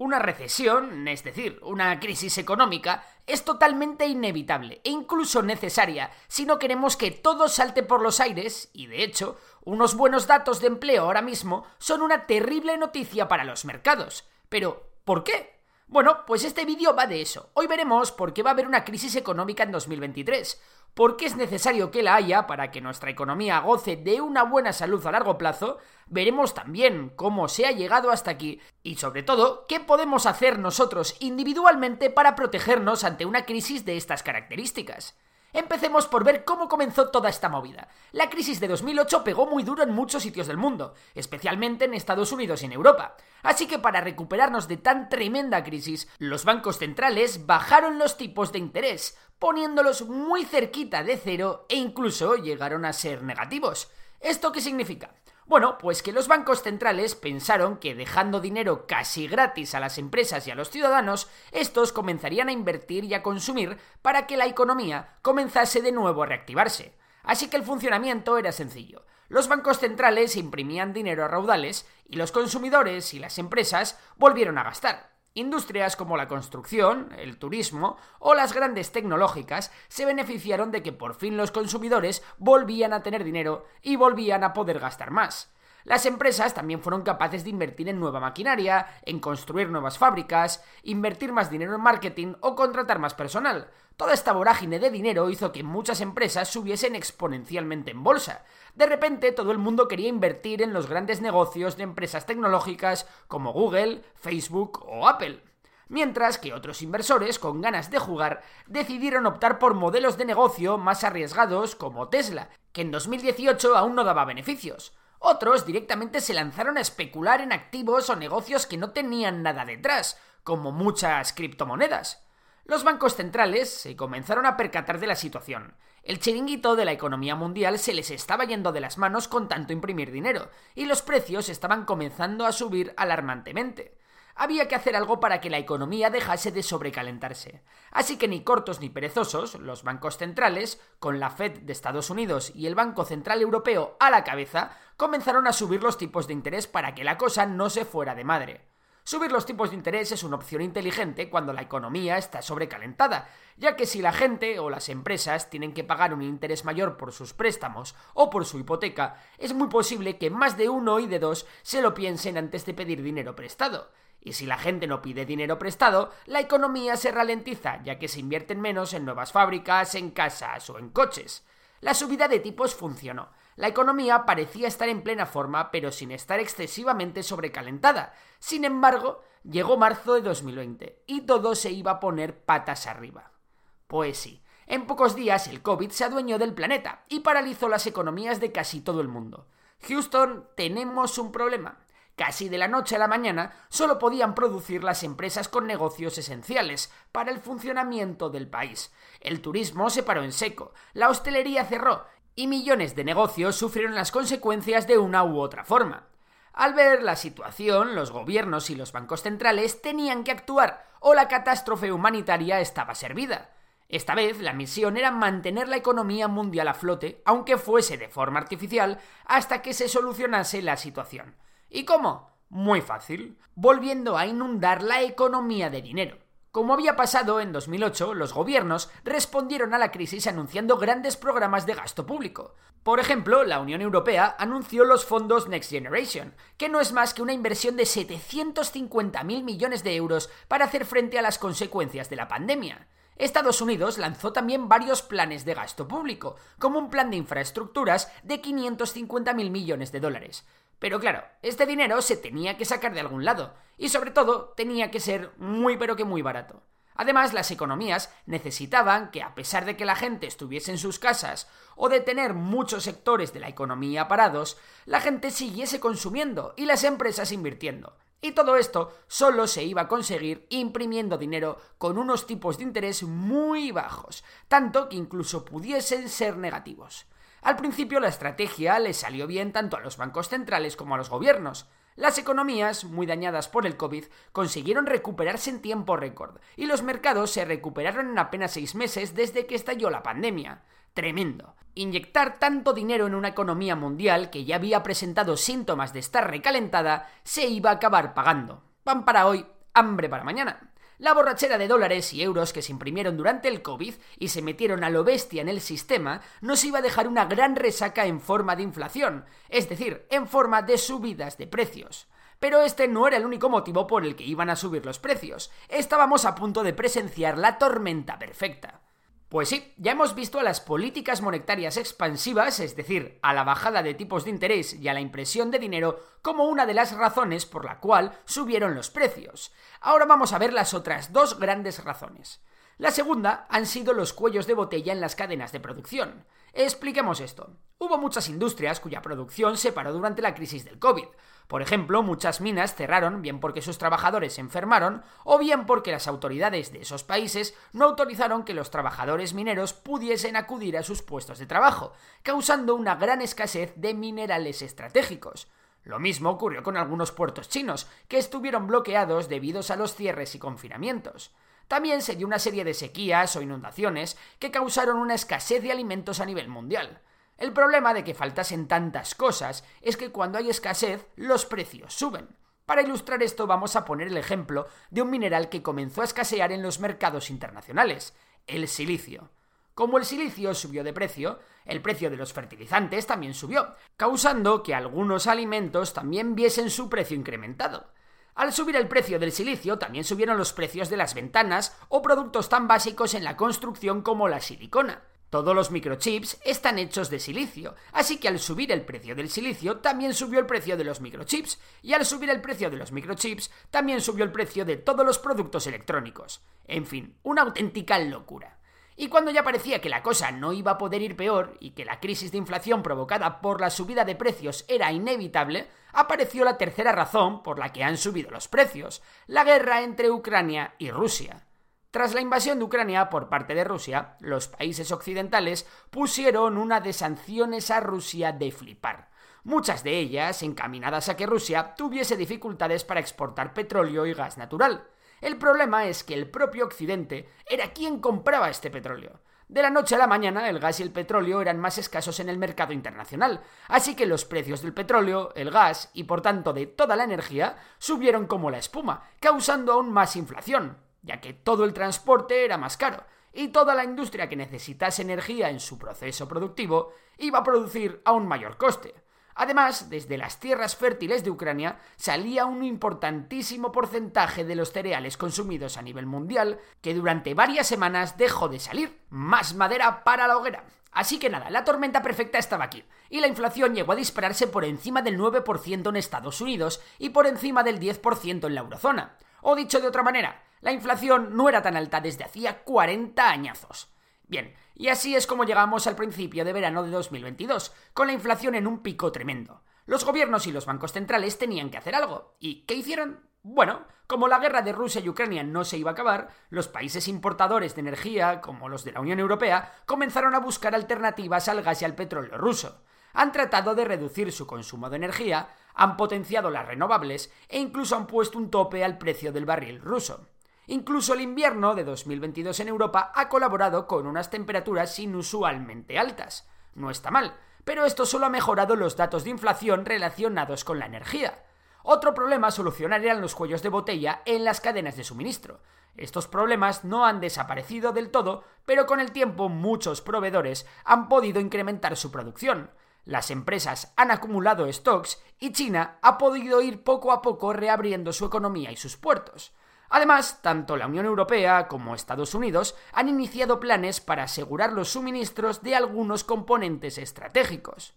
Una recesión, es decir, una crisis económica, es totalmente inevitable e incluso necesaria si no queremos que todo salte por los aires y, de hecho, unos buenos datos de empleo ahora mismo son una terrible noticia para los mercados. Pero, ¿por qué? Bueno, pues este vídeo va de eso. Hoy veremos por qué va a haber una crisis económica en 2023 por qué es necesario que la haya para que nuestra economía goce de una buena salud a largo plazo, veremos también cómo se ha llegado hasta aquí y sobre todo qué podemos hacer nosotros individualmente para protegernos ante una crisis de estas características. Empecemos por ver cómo comenzó toda esta movida. La crisis de 2008 pegó muy duro en muchos sitios del mundo, especialmente en Estados Unidos y en Europa. Así que para recuperarnos de tan tremenda crisis, los bancos centrales bajaron los tipos de interés, poniéndolos muy cerquita de cero e incluso llegaron a ser negativos. ¿Esto qué significa? Bueno, pues que los bancos centrales pensaron que dejando dinero casi gratis a las empresas y a los ciudadanos, estos comenzarían a invertir y a consumir para que la economía comenzase de nuevo a reactivarse. Así que el funcionamiento era sencillo. Los bancos centrales imprimían dinero a raudales y los consumidores y las empresas volvieron a gastar. Industrias como la construcción, el turismo o las grandes tecnológicas se beneficiaron de que por fin los consumidores volvían a tener dinero y volvían a poder gastar más. Las empresas también fueron capaces de invertir en nueva maquinaria, en construir nuevas fábricas, invertir más dinero en marketing o contratar más personal. Toda esta vorágine de dinero hizo que muchas empresas subiesen exponencialmente en bolsa. De repente todo el mundo quería invertir en los grandes negocios de empresas tecnológicas como Google, Facebook o Apple mientras que otros inversores con ganas de jugar decidieron optar por modelos de negocio más arriesgados como Tesla, que en 2018 aún no daba beneficios. Otros directamente se lanzaron a especular en activos o negocios que no tenían nada detrás, como muchas criptomonedas. Los bancos centrales se comenzaron a percatar de la situación. El chiringuito de la economía mundial se les estaba yendo de las manos con tanto imprimir dinero, y los precios estaban comenzando a subir alarmantemente había que hacer algo para que la economía dejase de sobrecalentarse. Así que ni cortos ni perezosos, los bancos centrales, con la Fed de Estados Unidos y el Banco Central Europeo a la cabeza, comenzaron a subir los tipos de interés para que la cosa no se fuera de madre. Subir los tipos de interés es una opción inteligente cuando la economía está sobrecalentada, ya que si la gente o las empresas tienen que pagar un interés mayor por sus préstamos o por su hipoteca, es muy posible que más de uno y de dos se lo piensen antes de pedir dinero prestado. Y si la gente no pide dinero prestado, la economía se ralentiza, ya que se invierten menos en nuevas fábricas, en casas o en coches. La subida de tipos funcionó. La economía parecía estar en plena forma, pero sin estar excesivamente sobrecalentada. Sin embargo, llegó marzo de 2020 y todo se iba a poner patas arriba. Pues sí, en pocos días el COVID se adueñó del planeta y paralizó las economías de casi todo el mundo. Houston, tenemos un problema. Casi de la noche a la mañana solo podían producir las empresas con negocios esenciales para el funcionamiento del país. El turismo se paró en seco, la hostelería cerró y millones de negocios sufrieron las consecuencias de una u otra forma. Al ver la situación, los gobiernos y los bancos centrales tenían que actuar o la catástrofe humanitaria estaba servida. Esta vez la misión era mantener la economía mundial a flote, aunque fuese de forma artificial, hasta que se solucionase la situación. ¿Y cómo? Muy fácil, volviendo a inundar la economía de dinero. Como había pasado en 2008, los gobiernos respondieron a la crisis anunciando grandes programas de gasto público. Por ejemplo, la Unión Europea anunció los fondos Next Generation, que no es más que una inversión de 750.000 millones de euros para hacer frente a las consecuencias de la pandemia. Estados Unidos lanzó también varios planes de gasto público, como un plan de infraestructuras de 550.000 millones de dólares. Pero claro, este dinero se tenía que sacar de algún lado, y sobre todo tenía que ser muy pero que muy barato. Además, las economías necesitaban que, a pesar de que la gente estuviese en sus casas o de tener muchos sectores de la economía parados, la gente siguiese consumiendo y las empresas invirtiendo. Y todo esto solo se iba a conseguir imprimiendo dinero con unos tipos de interés muy bajos, tanto que incluso pudiesen ser negativos. Al principio la estrategia le salió bien tanto a los bancos centrales como a los gobiernos, las economías, muy dañadas por el COVID, consiguieron recuperarse en tiempo récord, y los mercados se recuperaron en apenas seis meses desde que estalló la pandemia. Tremendo. Inyectar tanto dinero en una economía mundial que ya había presentado síntomas de estar recalentada se iba a acabar pagando. Pan para hoy, hambre para mañana. La borrachera de dólares y euros que se imprimieron durante el COVID y se metieron a lo bestia en el sistema nos iba a dejar una gran resaca en forma de inflación, es decir, en forma de subidas de precios. Pero este no era el único motivo por el que iban a subir los precios. Estábamos a punto de presenciar la tormenta perfecta. Pues sí, ya hemos visto a las políticas monetarias expansivas, es decir, a la bajada de tipos de interés y a la impresión de dinero, como una de las razones por la cual subieron los precios. Ahora vamos a ver las otras dos grandes razones. La segunda han sido los cuellos de botella en las cadenas de producción. Expliquemos esto. Hubo muchas industrias cuya producción se paró durante la crisis del COVID. Por ejemplo, muchas minas cerraron bien porque sus trabajadores se enfermaron o bien porque las autoridades de esos países no autorizaron que los trabajadores mineros pudiesen acudir a sus puestos de trabajo, causando una gran escasez de minerales estratégicos. Lo mismo ocurrió con algunos puertos chinos, que estuvieron bloqueados debido a los cierres y confinamientos. También se dio una serie de sequías o inundaciones que causaron una escasez de alimentos a nivel mundial. El problema de que faltasen tantas cosas es que cuando hay escasez, los precios suben. Para ilustrar esto vamos a poner el ejemplo de un mineral que comenzó a escasear en los mercados internacionales, el silicio. Como el silicio subió de precio, el precio de los fertilizantes también subió, causando que algunos alimentos también viesen su precio incrementado. Al subir el precio del silicio, también subieron los precios de las ventanas o productos tan básicos en la construcción como la silicona. Todos los microchips están hechos de silicio, así que al subir el precio del silicio también subió el precio de los microchips, y al subir el precio de los microchips también subió el precio de todos los productos electrónicos. En fin, una auténtica locura. Y cuando ya parecía que la cosa no iba a poder ir peor y que la crisis de inflación provocada por la subida de precios era inevitable, apareció la tercera razón por la que han subido los precios, la guerra entre Ucrania y Rusia. Tras la invasión de Ucrania por parte de Rusia, los países occidentales pusieron una de sanciones a Rusia de flipar. Muchas de ellas encaminadas a que Rusia tuviese dificultades para exportar petróleo y gas natural. El problema es que el propio Occidente era quien compraba este petróleo. De la noche a la mañana el gas y el petróleo eran más escasos en el mercado internacional, así que los precios del petróleo, el gas y por tanto de toda la energía subieron como la espuma, causando aún más inflación, ya que todo el transporte era más caro, y toda la industria que necesitase energía en su proceso productivo iba a producir a un mayor coste. Además, desde las tierras fértiles de Ucrania salía un importantísimo porcentaje de los cereales consumidos a nivel mundial, que durante varias semanas dejó de salir. Más madera para la hoguera. Así que nada, la tormenta perfecta estaba aquí, y la inflación llegó a dispararse por encima del 9% en Estados Unidos y por encima del 10% en la eurozona. O dicho de otra manera, la inflación no era tan alta desde hacía 40 añazos. Bien, y así es como llegamos al principio de verano de 2022, con la inflación en un pico tremendo. Los gobiernos y los bancos centrales tenían que hacer algo. ¿Y qué hicieron? Bueno, como la guerra de Rusia y Ucrania no se iba a acabar, los países importadores de energía, como los de la Unión Europea, comenzaron a buscar alternativas al gas y al petróleo ruso. Han tratado de reducir su consumo de energía, han potenciado las renovables e incluso han puesto un tope al precio del barril ruso. Incluso el invierno de 2022 en Europa ha colaborado con unas temperaturas inusualmente altas. No está mal, pero esto solo ha mejorado los datos de inflación relacionados con la energía. Otro problema a solucionar eran los cuellos de botella en las cadenas de suministro. Estos problemas no han desaparecido del todo, pero con el tiempo muchos proveedores han podido incrementar su producción. Las empresas han acumulado stocks y China ha podido ir poco a poco reabriendo su economía y sus puertos. Además, tanto la Unión Europea como Estados Unidos han iniciado planes para asegurar los suministros de algunos componentes estratégicos.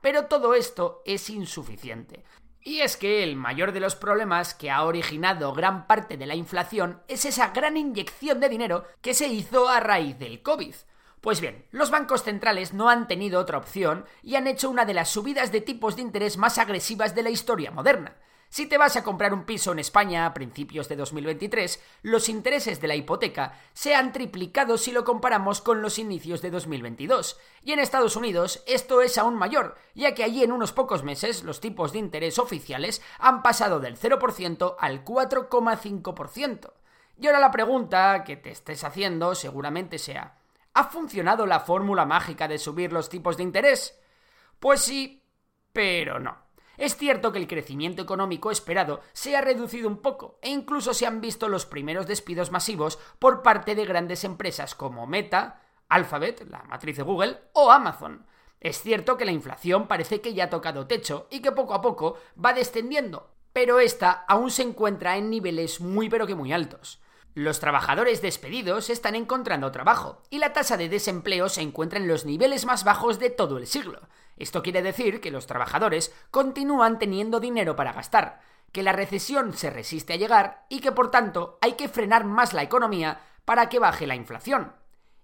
Pero todo esto es insuficiente. Y es que el mayor de los problemas que ha originado gran parte de la inflación es esa gran inyección de dinero que se hizo a raíz del COVID. Pues bien, los bancos centrales no han tenido otra opción y han hecho una de las subidas de tipos de interés más agresivas de la historia moderna. Si te vas a comprar un piso en España a principios de 2023, los intereses de la hipoteca se han triplicado si lo comparamos con los inicios de 2022. Y en Estados Unidos esto es aún mayor, ya que allí en unos pocos meses los tipos de interés oficiales han pasado del 0% al 4,5%. Y ahora la pregunta que te estés haciendo seguramente sea, ¿ha funcionado la fórmula mágica de subir los tipos de interés? Pues sí, pero no. Es cierto que el crecimiento económico esperado se ha reducido un poco e incluso se han visto los primeros despidos masivos por parte de grandes empresas como Meta, Alphabet, la matriz de Google, o Amazon. Es cierto que la inflación parece que ya ha tocado techo y que poco a poco va descendiendo, pero esta aún se encuentra en niveles muy pero que muy altos. Los trabajadores despedidos están encontrando trabajo y la tasa de desempleo se encuentra en los niveles más bajos de todo el siglo. Esto quiere decir que los trabajadores continúan teniendo dinero para gastar, que la recesión se resiste a llegar y que por tanto hay que frenar más la economía para que baje la inflación.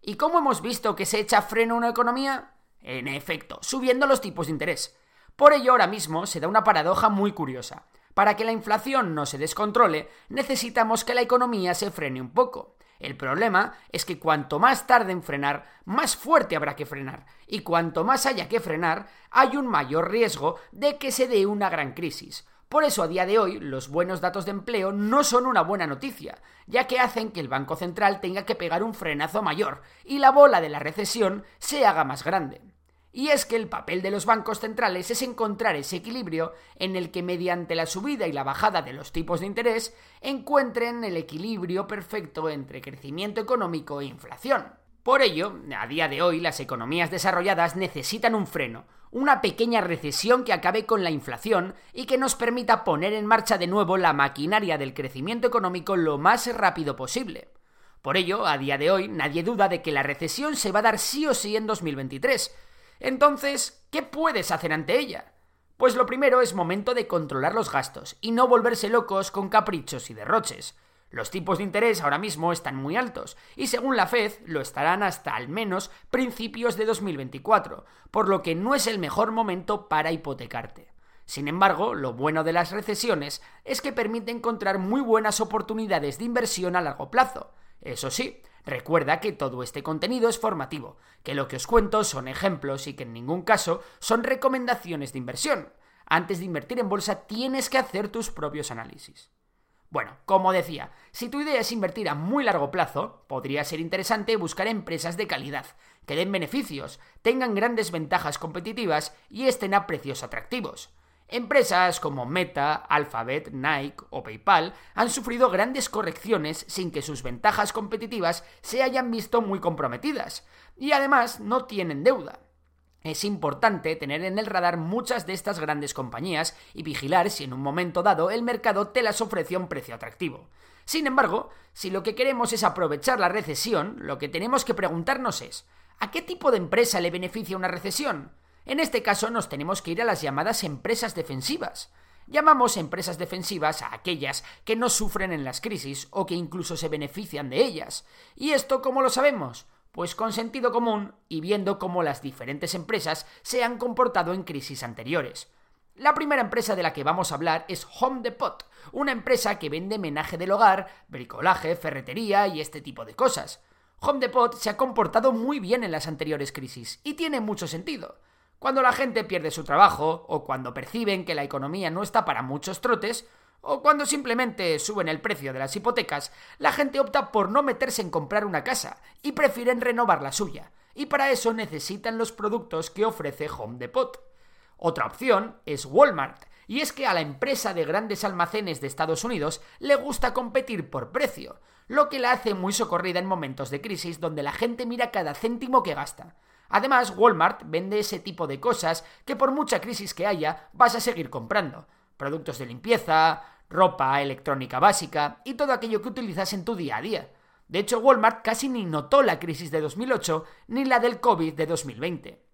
¿Y cómo hemos visto que se echa freno a una economía? En efecto, subiendo los tipos de interés. Por ello ahora mismo se da una paradoja muy curiosa. Para que la inflación no se descontrole, necesitamos que la economía se frene un poco. El problema es que cuanto más tarde en frenar, más fuerte habrá que frenar. Y cuanto más haya que frenar, hay un mayor riesgo de que se dé una gran crisis. Por eso a día de hoy los buenos datos de empleo no son una buena noticia, ya que hacen que el Banco Central tenga que pegar un frenazo mayor y la bola de la recesión se haga más grande. Y es que el papel de los bancos centrales es encontrar ese equilibrio en el que mediante la subida y la bajada de los tipos de interés encuentren el equilibrio perfecto entre crecimiento económico e inflación. Por ello, a día de hoy las economías desarrolladas necesitan un freno, una pequeña recesión que acabe con la inflación y que nos permita poner en marcha de nuevo la maquinaria del crecimiento económico lo más rápido posible. Por ello, a día de hoy, nadie duda de que la recesión se va a dar sí o sí en 2023, entonces, ¿qué puedes hacer ante ella? Pues lo primero es momento de controlar los gastos y no volverse locos con caprichos y derroches. Los tipos de interés ahora mismo están muy altos y según la Fed lo estarán hasta al menos principios de 2024, por lo que no es el mejor momento para hipotecarte. Sin embargo, lo bueno de las recesiones es que permite encontrar muy buenas oportunidades de inversión a largo plazo. Eso sí, Recuerda que todo este contenido es formativo, que lo que os cuento son ejemplos y que en ningún caso son recomendaciones de inversión. Antes de invertir en bolsa tienes que hacer tus propios análisis. Bueno, como decía, si tu idea es invertir a muy largo plazo, podría ser interesante buscar empresas de calidad, que den beneficios, tengan grandes ventajas competitivas y estén a precios atractivos. Empresas como Meta, Alphabet, Nike o PayPal han sufrido grandes correcciones sin que sus ventajas competitivas se hayan visto muy comprometidas, y además no tienen deuda. Es importante tener en el radar muchas de estas grandes compañías y vigilar si en un momento dado el mercado te las ofrece a un precio atractivo. Sin embargo, si lo que queremos es aprovechar la recesión, lo que tenemos que preguntarnos es ¿a qué tipo de empresa le beneficia una recesión? En este caso nos tenemos que ir a las llamadas empresas defensivas. Llamamos empresas defensivas a aquellas que no sufren en las crisis o que incluso se benefician de ellas. ¿Y esto cómo lo sabemos? Pues con sentido común y viendo cómo las diferentes empresas se han comportado en crisis anteriores. La primera empresa de la que vamos a hablar es Home Depot, una empresa que vende menaje del hogar, bricolaje, ferretería y este tipo de cosas. Home Depot se ha comportado muy bien en las anteriores crisis y tiene mucho sentido. Cuando la gente pierde su trabajo, o cuando perciben que la economía no está para muchos trotes, o cuando simplemente suben el precio de las hipotecas, la gente opta por no meterse en comprar una casa y prefieren renovar la suya. Y para eso necesitan los productos que ofrece Home Depot. Otra opción es Walmart, y es que a la empresa de grandes almacenes de Estados Unidos le gusta competir por precio, lo que la hace muy socorrida en momentos de crisis donde la gente mira cada céntimo que gasta. Además, Walmart vende ese tipo de cosas que por mucha crisis que haya vas a seguir comprando. Productos de limpieza, ropa, electrónica básica y todo aquello que utilizas en tu día a día. De hecho, Walmart casi ni notó la crisis de 2008 ni la del COVID de 2020.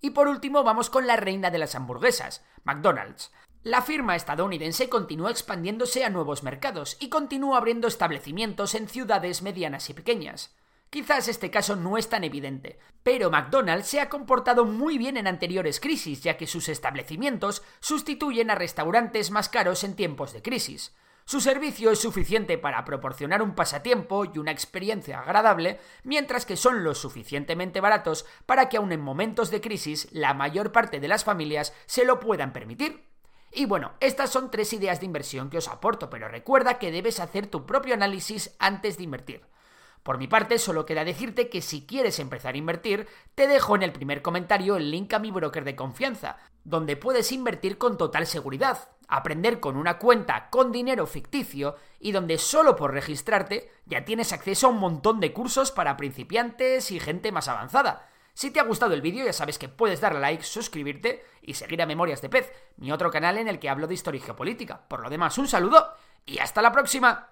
Y por último vamos con la reina de las hamburguesas, McDonald's. La firma estadounidense continúa expandiéndose a nuevos mercados y continúa abriendo establecimientos en ciudades medianas y pequeñas. Quizás este caso no es tan evidente, pero McDonald's se ha comportado muy bien en anteriores crisis, ya que sus establecimientos sustituyen a restaurantes más caros en tiempos de crisis. Su servicio es suficiente para proporcionar un pasatiempo y una experiencia agradable, mientras que son lo suficientemente baratos para que aun en momentos de crisis la mayor parte de las familias se lo puedan permitir. Y bueno, estas son tres ideas de inversión que os aporto, pero recuerda que debes hacer tu propio análisis antes de invertir. Por mi parte, solo queda decirte que si quieres empezar a invertir, te dejo en el primer comentario el link a mi broker de confianza, donde puedes invertir con total seguridad, aprender con una cuenta con dinero ficticio y donde solo por registrarte ya tienes acceso a un montón de cursos para principiantes y gente más avanzada. Si te ha gustado el vídeo ya sabes que puedes darle like, suscribirte y seguir a Memorias de Pez, mi otro canal en el que hablo de historia y geopolítica. Por lo demás, un saludo y hasta la próxima.